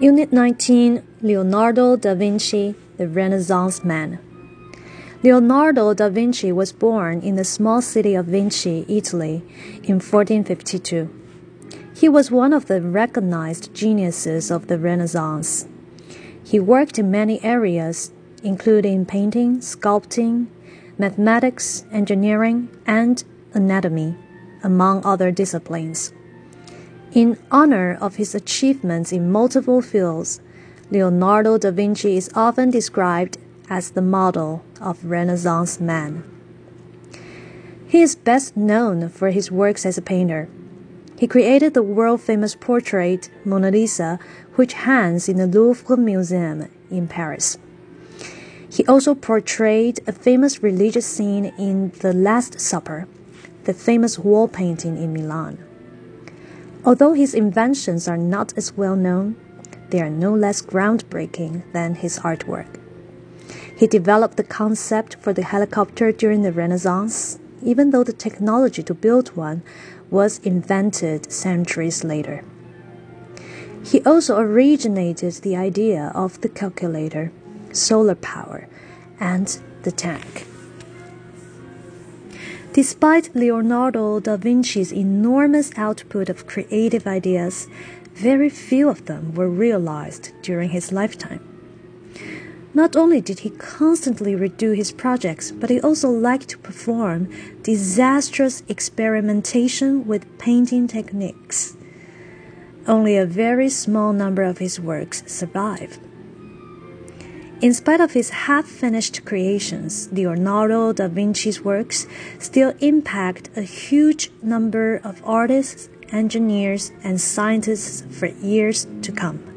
Unit 19 Leonardo da Vinci, the Renaissance Man. Leonardo da Vinci was born in the small city of Vinci, Italy, in 1452. He was one of the recognized geniuses of the Renaissance. He worked in many areas, including painting, sculpting, mathematics, engineering, and anatomy, among other disciplines. In honor of his achievements in multiple fields, Leonardo da Vinci is often described as the model of Renaissance man. He is best known for his works as a painter. He created the world famous portrait Mona Lisa, which hangs in the Louvre Museum in Paris. He also portrayed a famous religious scene in The Last Supper, the famous wall painting in Milan. Although his inventions are not as well known, they are no less groundbreaking than his artwork. He developed the concept for the helicopter during the Renaissance, even though the technology to build one was invented centuries later. He also originated the idea of the calculator, solar power, and the tank. Despite Leonardo da Vinci's enormous output of creative ideas, very few of them were realized during his lifetime. Not only did he constantly redo his projects, but he also liked to perform disastrous experimentation with painting techniques. Only a very small number of his works survive. In spite of his half finished creations, Leonardo da Vinci's works still impact a huge number of artists, engineers, and scientists for years to come.